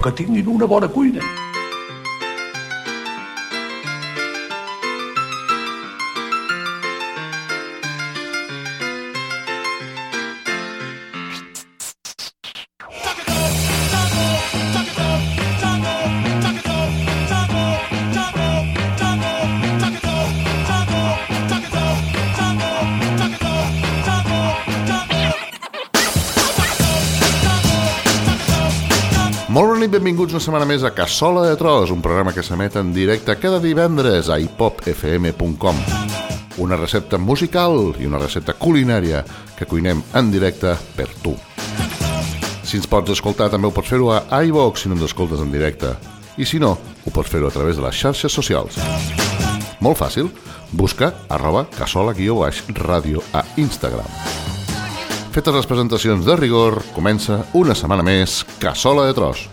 que tinguin una bona cuina. Benvinguts una setmana més a Cassola de Tros, un programa que s'emet en directe cada divendres a hipopfm.com. Una recepta musical i una recepta culinària que cuinem en directe per tu. Si ens pots escoltar també ho pots fer-ho a iVox si no ens escoltes en directe. I si no, ho pots fer-ho a través de les xarxes socials. Molt fàcil, busca arroba cassola-ràdio a Instagram. Fetes les presentacions de rigor, comença una setmana més Cassola de Tros.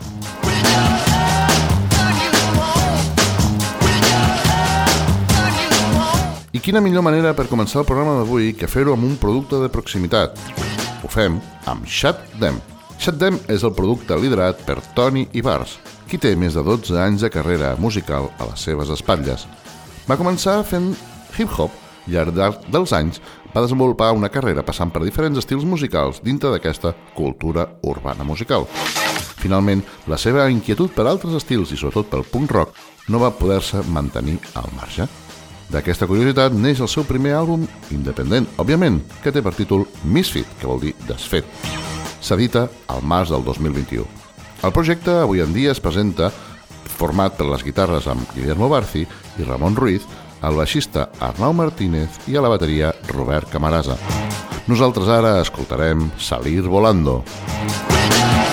I quina millor manera per començar el programa d'avui que fer-ho amb un producte de proximitat. Ho fem amb Shut Them. És el producte liderat per Tony Ibars, qui té més de 12 anys de carrera musical a les seves espatlles. Va començar fent hip-hop i al llarg dels anys va desenvolupar una carrera passant per diferents estils musicals dintre d'aquesta cultura urbana musical. Finalment, la seva inquietud per altres estils i sobretot pel punk rock no va poder-se mantenir al marge. D'aquesta curiositat neix el seu primer àlbum independent, òbviament, que té per títol Misfit, que vol dir desfet. S'edita al març del 2021. El projecte avui en dia es presenta format per les guitarres amb Guillermo Barci i Ramon Ruiz, el baixista Arnau Martínez i a la bateria Robert Camarasa. Nosaltres ara escoltarem Salir Volando. Siempre vuelve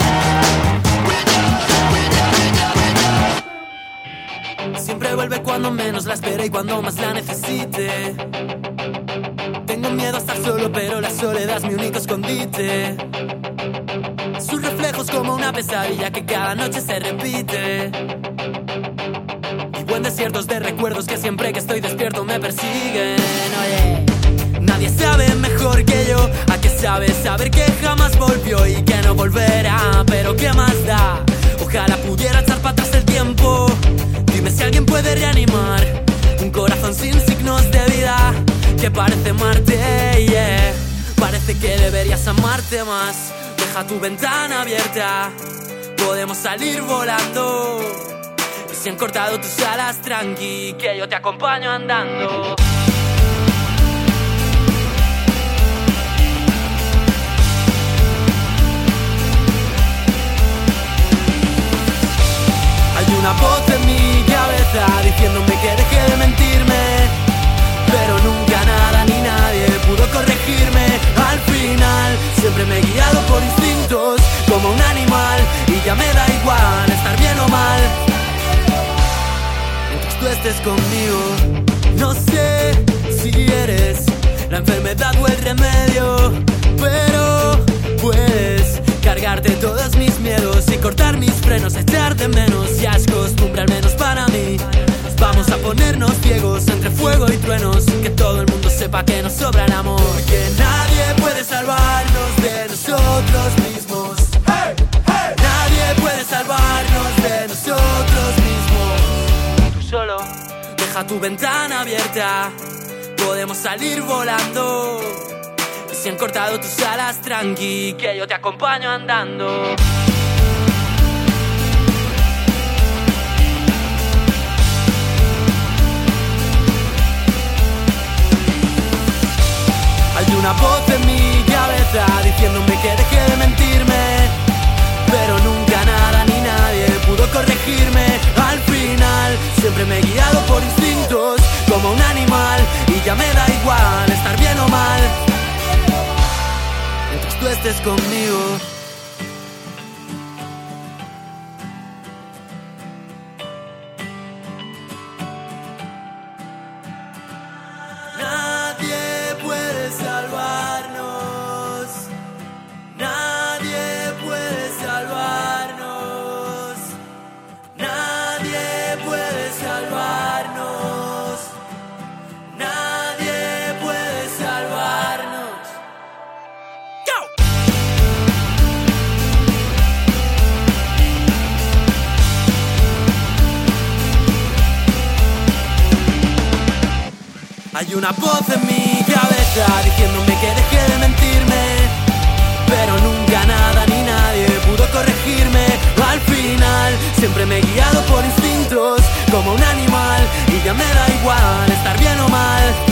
cuando menos la espere y cuando más la necesite. Tengo miedo a estar solo, pero la soledad es mi único escondite. Sus reflejos como una pesadilla que cada noche se repite. Vivo en desiertos de recuerdos que siempre que estoy despierto me persiguen. Nadie sabe mejor que yo a qué sabe saber que jamás volvió y que no volverá. Pero qué más da. Ojalá pudiera echar para atrás que parece Marte. Yeah. Parece que deberías amarte más. Deja tu ventana abierta. Podemos salir volando. Y si han cortado tus alas, tranqui, que yo te acompaño andando. Hay una voz en mi cabeza diciéndome que deje de mentirme. Pero pudo corregirme. Al final siempre me he guiado por instintos como un animal. Y ya me da igual estar bien o mal. Mientras tú estés conmigo, no sé si eres la enfermedad o el remedio. Pero puedes cargarte todos mis miedos y cortar mis frenos, echar de menos. Costumbre, al menos para mí. Vamos a ponernos ciegos entre fuego y truenos. Que todo el mundo sepa que nos sobra el amor. Que nadie puede salvarnos de nosotros mismos. Nadie puede salvarnos de nosotros mismos. Tú solo deja tu ventana abierta. Podemos salir volando. Y si han cortado tus alas, tranqui, que yo te acompaño andando. Hay una voz en mi cabeza diciéndome que deje de mentirme. Pero nunca nada ni nadie pudo corregirme. Al final siempre me he guiado por instintos como un animal. Y ya me da igual estar bien o mal. Mientras tú estés conmigo. Una voz en mi cabeza diciéndome que dejé de mentirme. Pero nunca nada ni nadie pudo corregirme. Al final siempre me he guiado por instintos como un animal y ya me da igual estar bien o mal.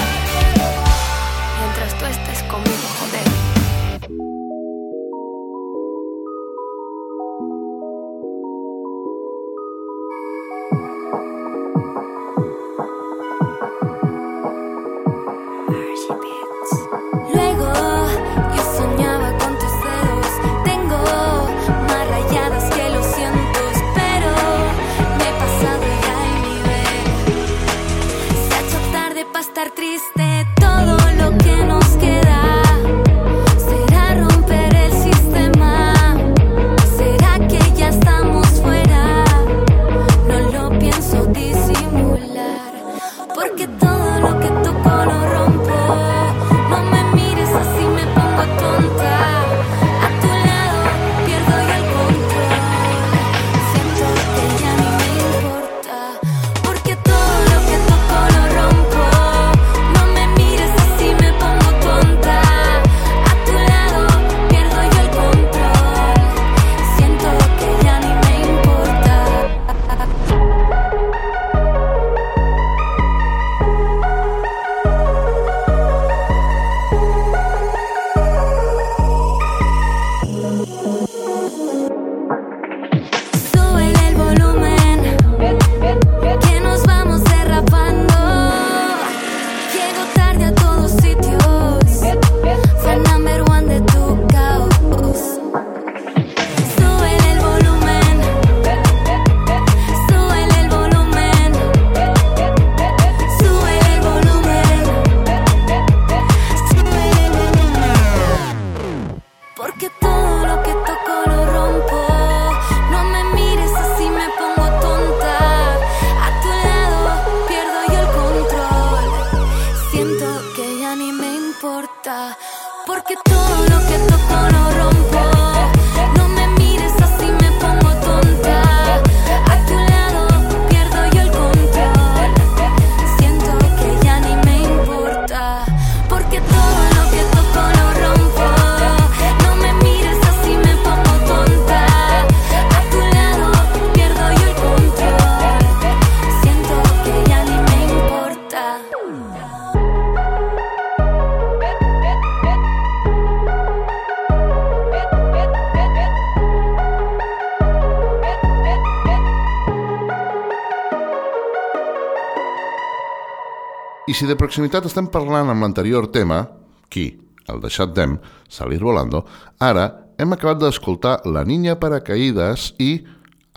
Si de proximitat estem parlant amb l'anterior tema, qui, el de Shut Them, Salir Volando, ara hem acabat d'escoltar La Niña Paracaídas i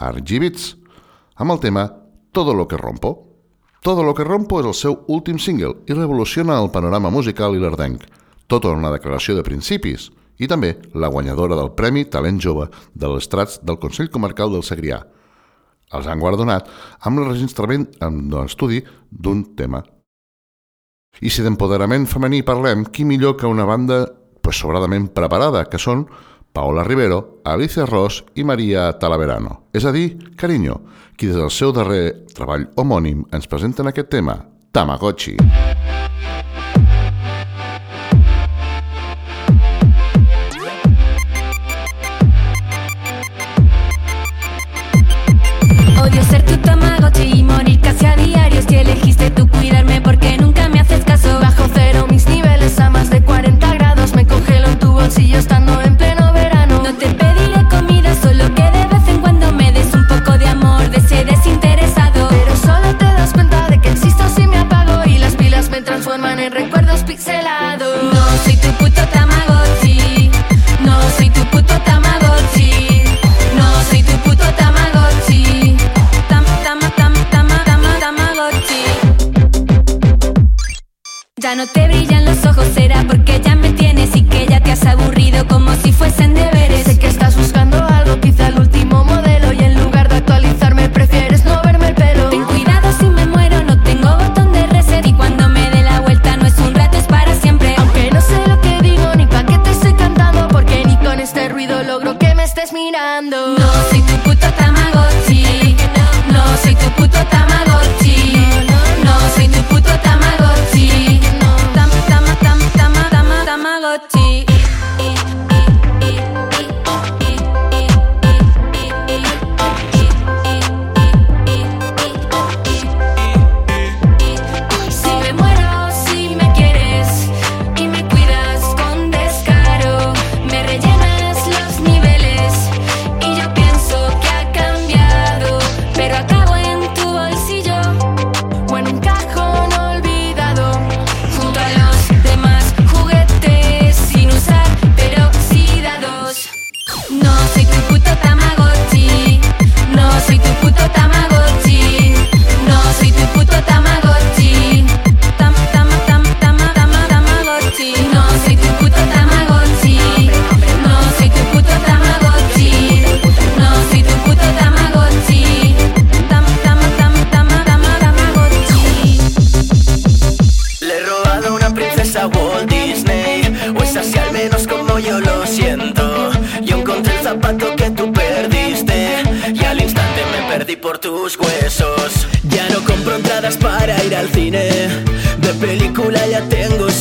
Argibits, amb el tema Todo lo que rompo. Todo lo que rompo és el seu últim single i revoluciona el panorama musical i l'ardenc. Tota una declaració de principis i també la guanyadora del Premi Talent Jove de l'Estrats del Consell Comarcal del Segrià. Els han guardonat amb l'enregistrament en l'estudi d'un tema i si d'empoderament femení parlem, qui millor que una banda pues, sobradament preparada, que són Paola Rivero, Alicia Ross i Maria Talaverano. És a dir, Carinyo, qui des del seu darrer treball homònim ens presenten aquest tema, Tamagotchi. Tamagotchi. Odio ser tu tamagotchi y morir casi a diario si elegiste tu pixelado.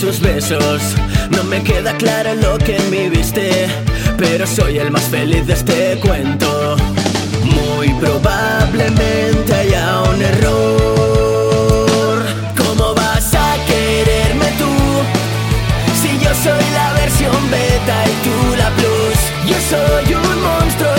Sus besos. No me queda claro lo que me viste, pero soy el más feliz de este cuento. Muy probablemente haya un error. ¿Cómo vas a quererme tú? Si yo soy la versión beta y tú la plus. Yo soy un monstruo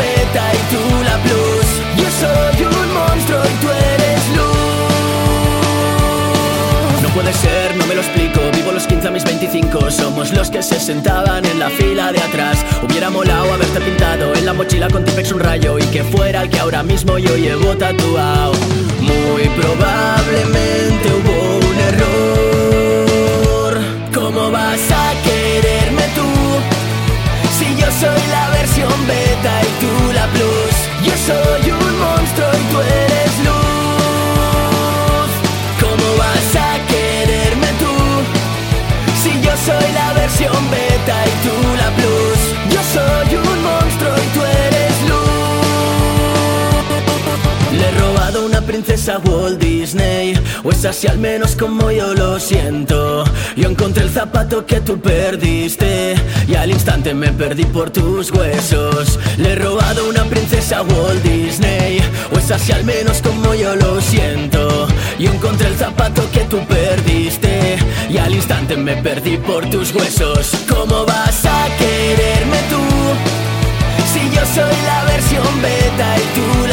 beta y tú la plus. Yo soy un monstruo y tú eres luz. No puede ser, no me lo explico. Vivo los 15 a mis 25. Somos los que se sentaban en la fila de atrás. Hubiera molado haberte pintado en la mochila con Tipex un rayo y que fuera el que ahora mismo yo llevo tatuado. Muy probablemente hubo un error. Soy un monstruo y tú eres luz. ¿Cómo vas a quererme tú? Si yo soy la versión princesa Walt Disney. O es así al menos como yo lo siento. Yo encontré el zapato que tú perdiste. Y al instante me perdí por tus huesos. Le he robado una princesa Walt Disney. O es así al menos como yo lo siento. Yo encontré el zapato que tú perdiste. Y al instante me perdí por tus huesos. ¿Cómo vas a quererme tú? Si yo soy la versión beta y tú.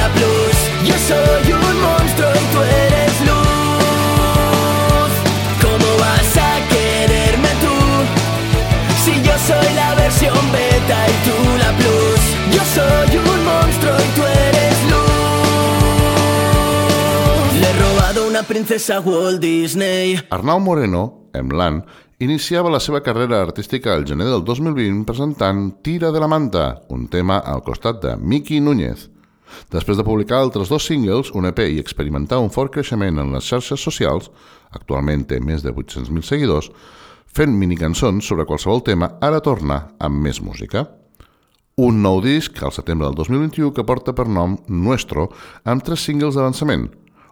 Yo soy un monstruo y tú eres luz. ¿Cómo vas a quererme tú? Si yo soy la versión beta y tú la plus. Yo soy un monstruo y tú eres luz. Le he robado una princesa a Walt Disney. Arnau Moreno, Emlan, iniciava la seva carrera artística al gener del 2020 presentant Tira de la manta, un tema al costat de Miki Núñez. Després de publicar altres dos singles, un EP i experimentar un fort creixement en les xarxes socials, actualment té més de 800.000 seguidors, fent minicançons sobre qualsevol tema, ara torna amb més música. Un nou disc al setembre del 2021 que porta per nom Nuestro, amb tres singles d'avançament.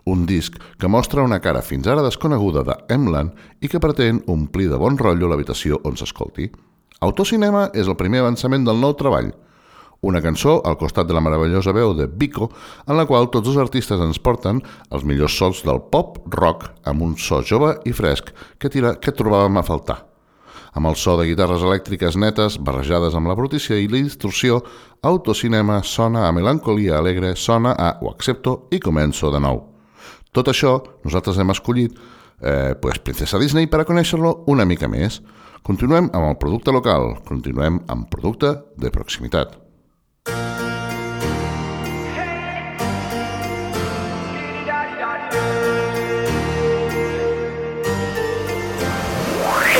Un disc que mostra una cara fins ara desconeguda de Emlan i que pretén omplir de bon rotllo l'habitació on s'escolti. Autocinema és el primer avançament del nou treball, una cançó al costat de la meravellosa veu de Vico, en la qual tots els artistes ens porten els millors sols del pop rock amb un so jove i fresc que, tira, que trobàvem a faltar. Amb el so de guitarres elèctriques netes, barrejades amb la brutícia i la distorsió, Autocinema sona a melancolia alegre, sona a Ho accepto i començo de nou. Tot això nosaltres hem escollit eh, pues, Princesa Disney per a conèixer-lo una mica més. Continuem amb el producte local, continuem amb producte de proximitat.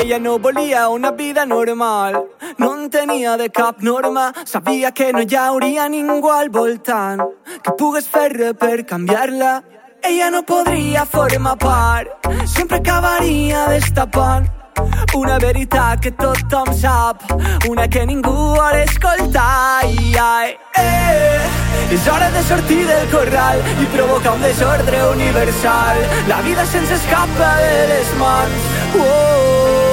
Ella no volia una vida normal, no en tenia de cap norma, sabia que no hi hauria ningú al que pogués fer per canviar-la. Ella no podria formar part, sempre acabaria destapant una veritat que tothom sap, una que ningú vol escoltar. I, ai, eh, hora de sortir del corral i provocar un desordre universal. La vida se'ns escapa de les mans.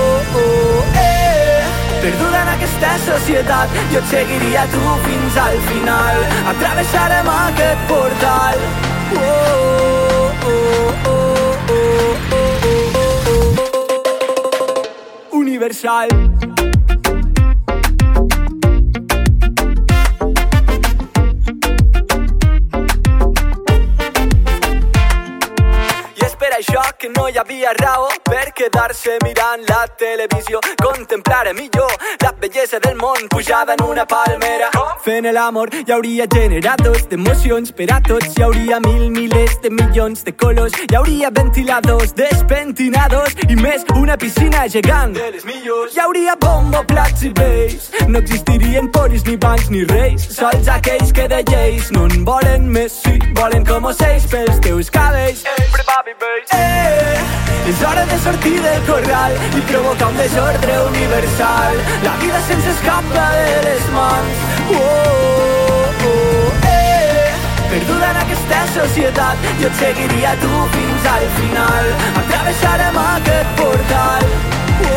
Perduda en aquesta societat, jo et seguiria tu fins al final. Atravessarem aquest portal. Oh, oh, oh, oh, oh, oh, oh, Universal. I és per això que no hi havia raó per quedar-se mirant la televisió. Contemplar millor la bellesa del món pujada en una palmera. Fent l'amor hi hauria generadors d'emocions per a tots. Hi hauria mil milers de milions de colors. Hi hauria ventiladors, despentinadors i més una piscina gegant. De les millors. Hi hauria bombo, plats i vells. No existirien polis, ni bancs, ni reis. Sols aquells que de lleis no en volen més. Sí, volen com ocells pels teus cabells. Eh, és hora de sortir del corral i provocar un desordre universal. La vida se'ns escapa de les mans. Oh, oh, oh, eh. Perduda en aquesta societat, jo et seguiria tu fins al final. Atravessarem aquest portal. Oh,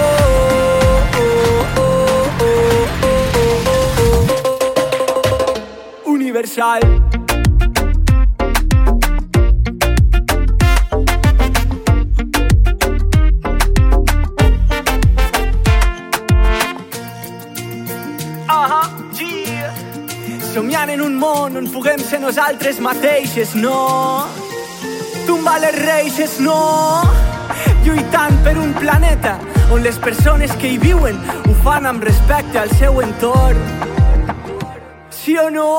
oh, oh, oh, oh, oh, oh, oh. Universal. Somiant en un món on puguem ser nosaltres mateixes, no. Tumbar les reixes, no. Lluitant per un planeta on les persones que hi viuen ho fan amb respecte al seu entorn. Sí o no?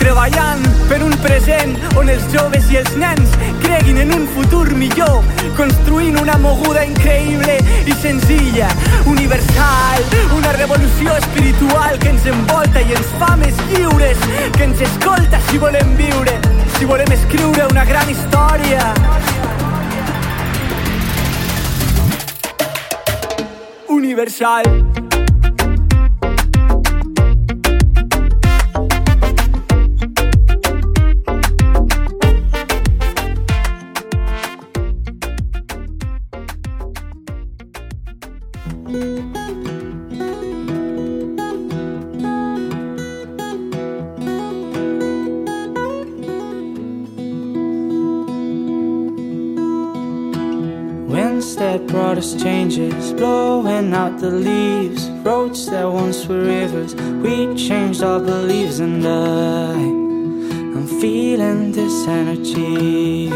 treballant per un present on els joves i els nens creguin en un futur millor, construint una moguda increïble i senzilla, universal, una revolució espiritual que ens envolta i ens fa més lliures, que ens escolta si volem viure, si volem escriure una gran història. Universal. Changes, blowing out the leaves. Roads that once were rivers, we changed our beliefs, and I, I'm feeling this energy.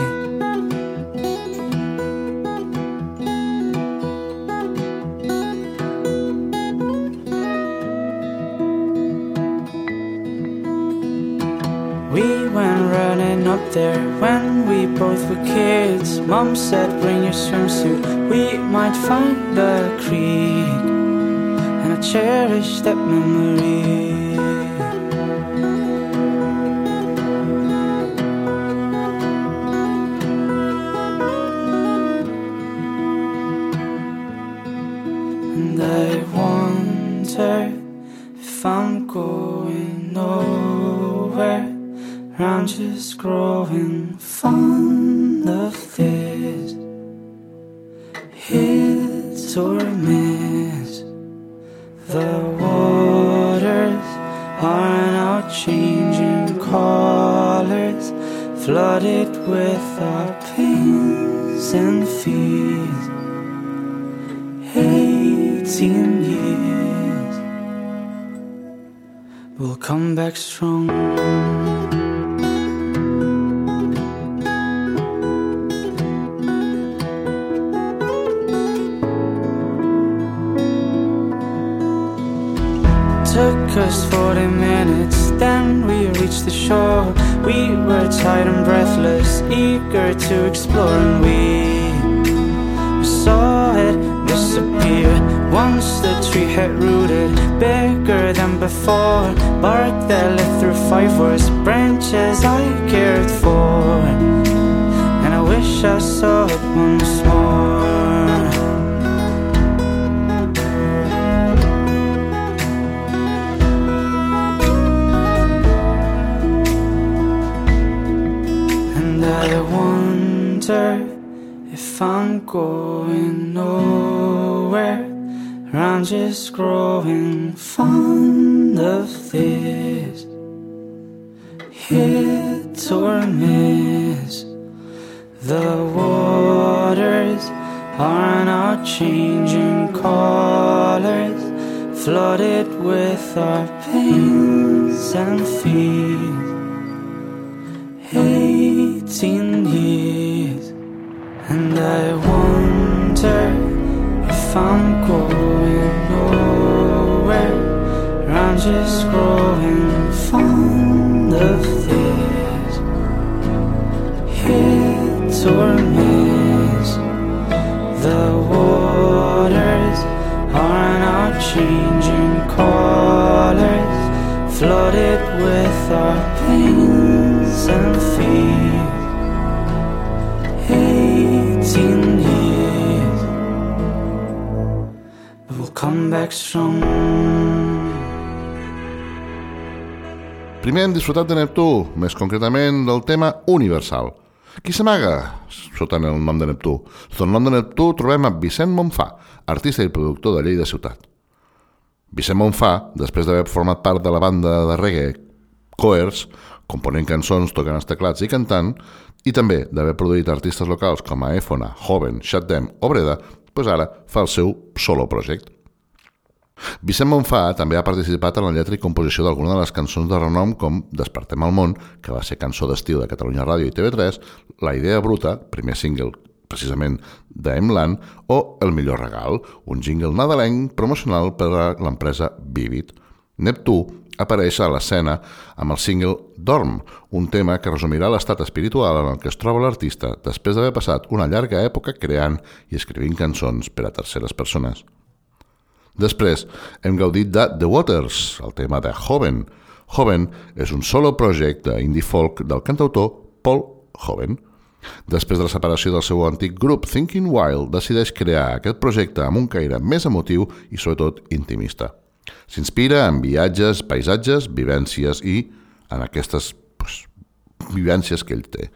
We went running up there when we both were kids. Mom said, Bring your swimsuit, we might find a creek. And I cherish that memory. And I wonder if I'm going nowhere. I'm just growing fond of this. Miss. The waters are now changing colors, flooded with our pains and fears. Eighteen years will come back strong. Reached the shore. We were tired and breathless, eager to explore, and we, saw it disappear. Once the tree had rooted, bigger than before. Bark that lit through five worst branches I cared for. And I wish I saw it once if I'm going nowhere. I'm just growing fond of this. Hit or miss. The waters are now changing colors, flooded with our pains and fears. Eighteen years, and I wonder if I'm going nowhere. I'm just growing fond of this. Hit or miss, the waters are not changing colors, flooded with our strong. Primer hem disfrutat de Neptú, més concretament del tema Universal. Qui s'amaga sota el nom de Neptú? Sota el nom de Neptú trobem a Vicent Monfà, artista i productor de Lleida Ciutat. Vicent Monfà, després d'haver format part de la banda de reggae Coers, component cançons, tocant els teclats i cantant, i també d'haver produït artistes locals com a Efona, Joven, Shutdem o Breda, doncs ara fa el seu solo projecte. Vicent Monfà també ha participat en la lletra i composició d'alguna de les cançons de renom com Despertem al món, que va ser cançó d'estiu de Catalunya Ràdio i TV3, La idea bruta, primer single precisament d'Emlan, o El millor regal, un jingle nadalenc promocional per a l'empresa Vivid. Neptú apareix a l'escena amb el single Dorm, un tema que resumirà l'estat espiritual en el que es troba l'artista després d'haver passat una llarga època creant i escrivint cançons per a terceres persones. Després hem gaudit de The Waters, el tema de Joven. Joven és un solo projecte indie folk del cantautor Paul Joven. Després de la separació del seu antic grup Thinking Wild, decideix crear aquest projecte amb un caire més emotiu i sobretot intimista. S'inspira en viatges, paisatges, vivències i en aquestes pues, vivències que ell té.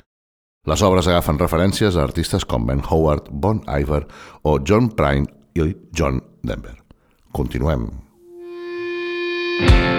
Les obres agafen referències a artistes com Ben Howard, Bon Iver o John Prine i John Denver. Continuem. peresa,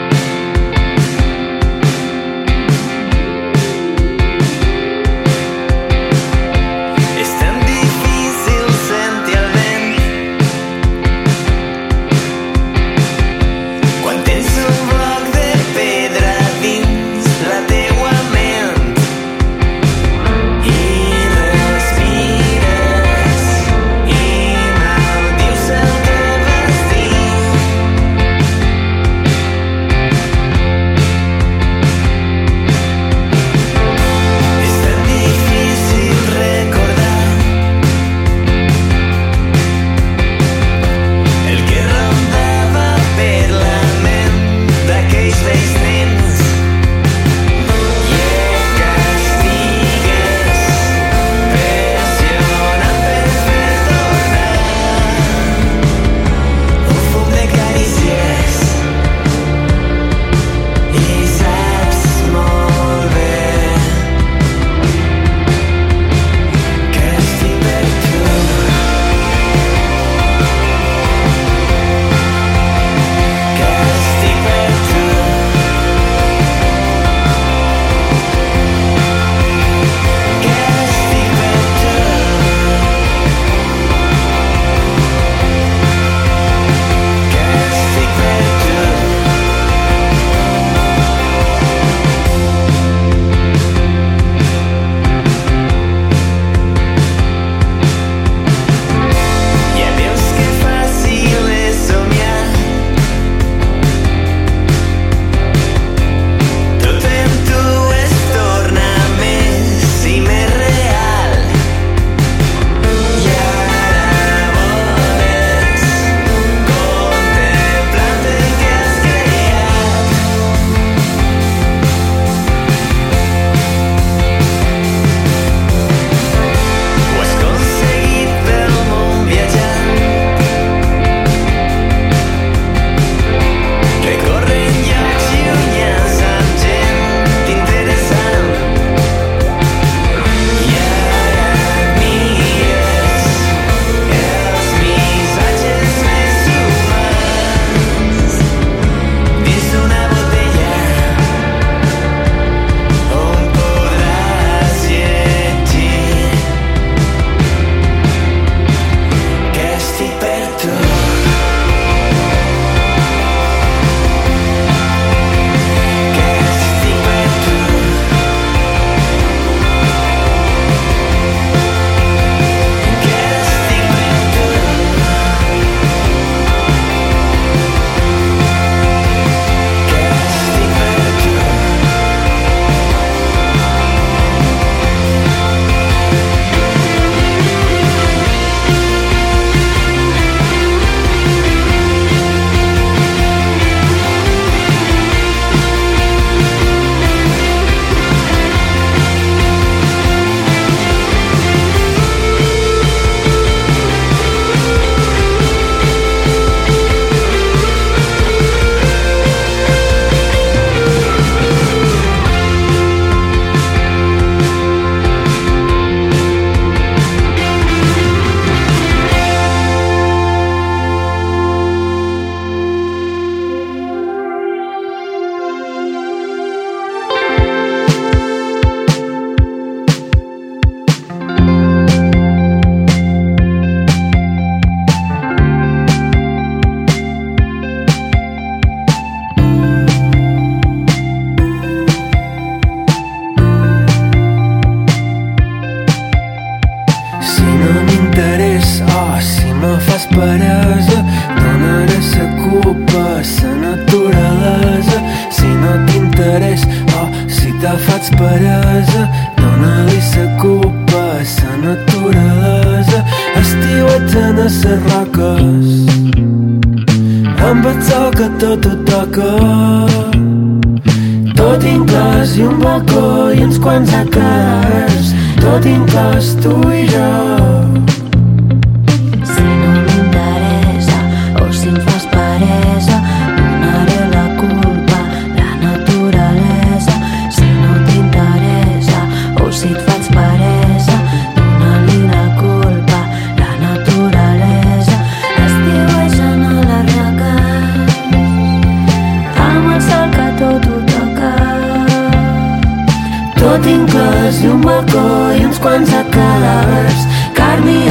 Inclòs i un balcó i uns quants cadàvers, carn i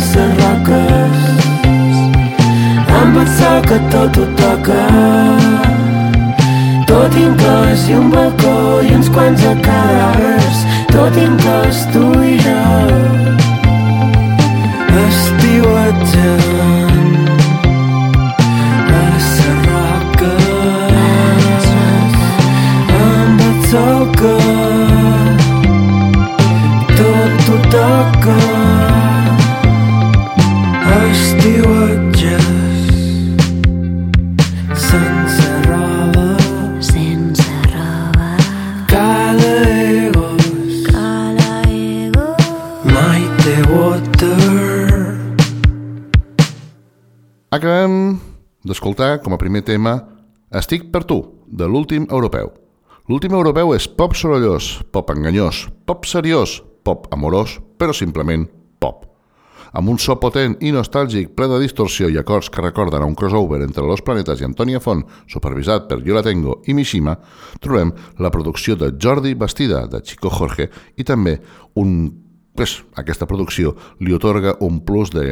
Ses roques, amb el sol que tot ho toca. Tot inclòs i un balcó i uns quants de cadàvers, tot inclòs tu i jo. Estiuetgen a ses roques, amb el sol que tot ho toca. D'escoltar com a primer tema Estic per tu, de l'últim europeu. L'últim europeu és pop sorollós, pop enganyós, pop seriós, pop amorós, però simplement pop. Amb un so potent i nostàlgic ple de distorsió i acords que recorden a un crossover entre Los Planetas i Antònia Font, supervisat per Yo La Tengo i Mishima, trobem la producció de Jordi Bastida, de Chico Jorge, i també un pues, aquesta producció li otorga un plus de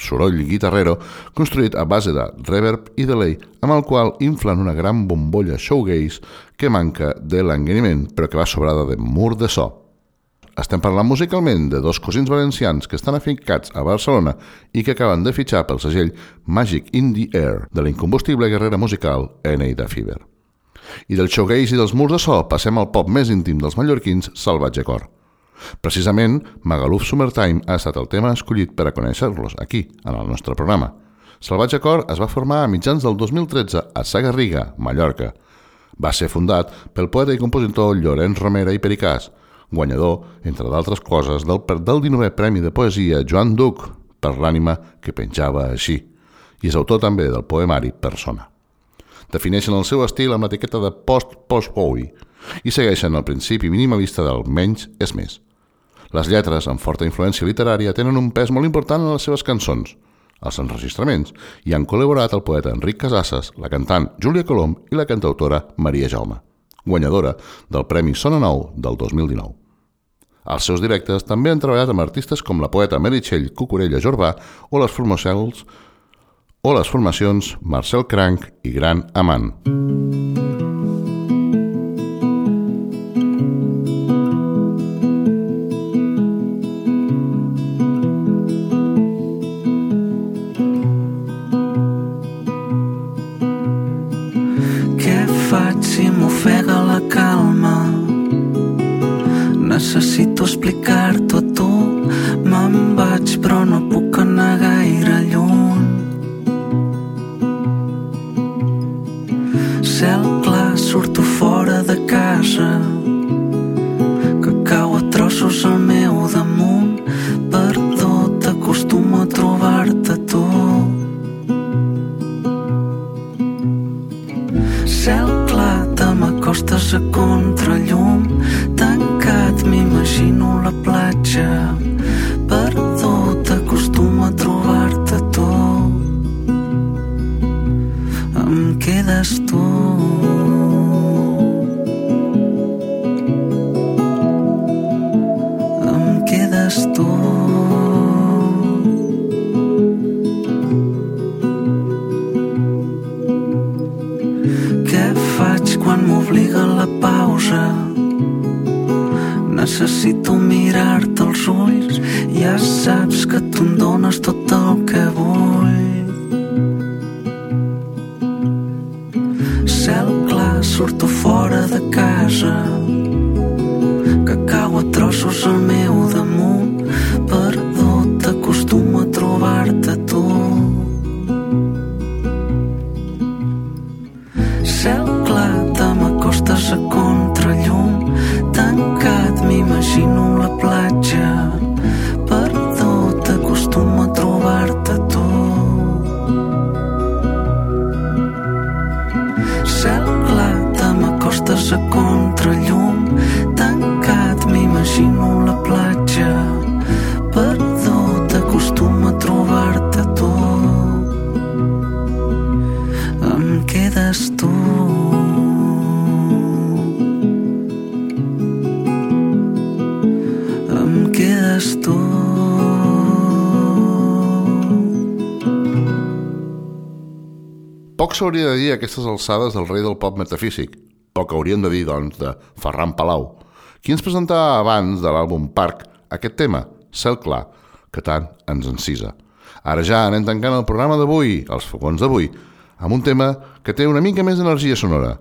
soroll guitarrero construït a base de reverb i delay amb el qual inflen una gran bombolla showgaze que manca de l'enganiment però que va sobrada de mur de so. Estem parlant musicalment de dos cosins valencians que estan afincats a Barcelona i que acaben de fitxar pel segell Magic in the Air de l'incombustible guerrera musical Eneida Fever. I del showgaze i dels murs de so passem al pop més íntim dels mallorquins, Salvatge Cor. Precisament, Magaluf Summertime ha estat el tema escollit per a conèixer-los aquí, en el nostre programa. Salvatge Cor es va formar a mitjans del 2013 a Sagarriga, Mallorca. Va ser fundat pel poeta i compositor Llorenç Romera i Pericàs, guanyador, entre d'altres coses, del, del 19è Premi de Poesia Joan Duc per l'ànima que penjava així, i és autor també del poemari Persona. Defineixen el seu estil amb l'etiqueta de post-post-bowie i segueixen el principi minimalista del menys és més. Les lletres, amb forta influència literària, tenen un pes molt important en les seves cançons, els enregistraments, i han col·laborat el poeta Enric Casasses, la cantant Júlia Colom i la cantautora Maria Jaume, guanyadora del Premi Sona Nou del 2019. Als seus directes també han treballat amb artistes com la poeta Meritxell Cucurella Jorbà o les formacions o les formacions Marcel Cranc i Gran Amant. La calma? Necessito explicar-t'ho a tu. Me'n vaig, però no puc anar gaire lluny. Cel clar, surto fora de casa, Poc s'hauria de dir aquestes alçades del rei del pop metafísic. Poc hauríem de dir, doncs, de Ferran Palau, qui ens presentava abans de l'àlbum Parc aquest tema, Cel Clar, que tant ens encisa. Ara ja anem tancant el programa d'avui, els fogons d'avui, amb un tema que té una mica més d'energia sonora.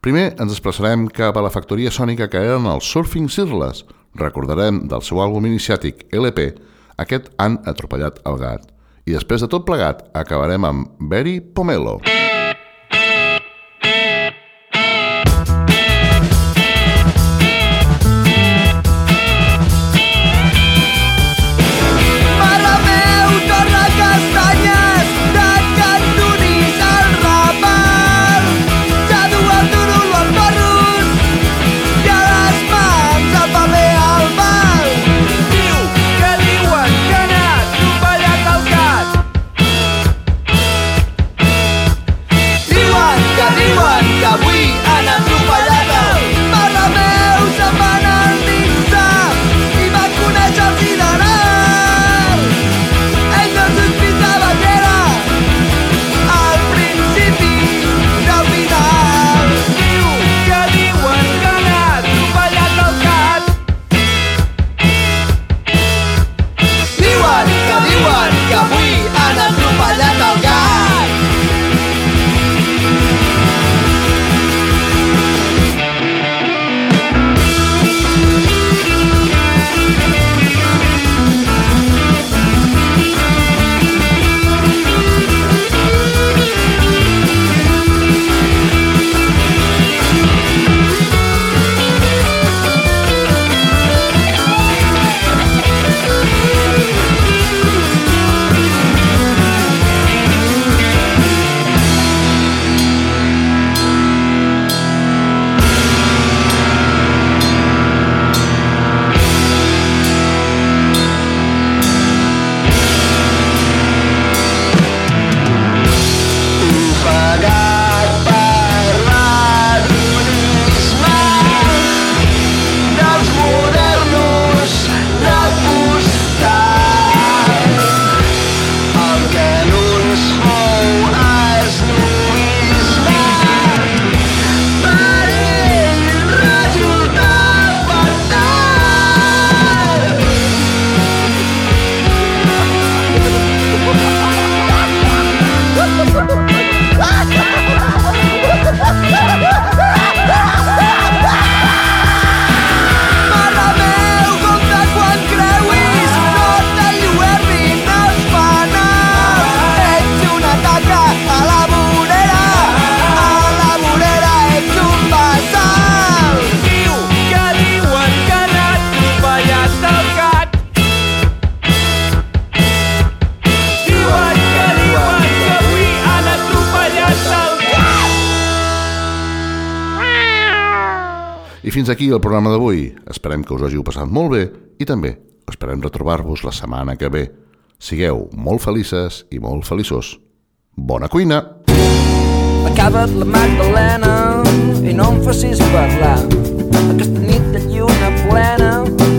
Primer ens desplaçarem cap a la factoria sònica que eren els Surfing Cirles. Recordarem del seu àlbum iniciàtic LP, aquest han atropellat el gat. I després de tot plegat, acabarem amb Berry Pomelo. Mare aquí el programa d'avui. Esperem que us hàgiu passat molt bé i també esperem retrobar-vos la setmana que ve. Sigueu molt felices i molt feliços. Bona cuina! Acaba't la magdalena i no em facis parlar. Aquesta nit de lluna plena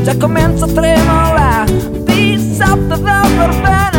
ja comença a tremolar. Dissabte de verbena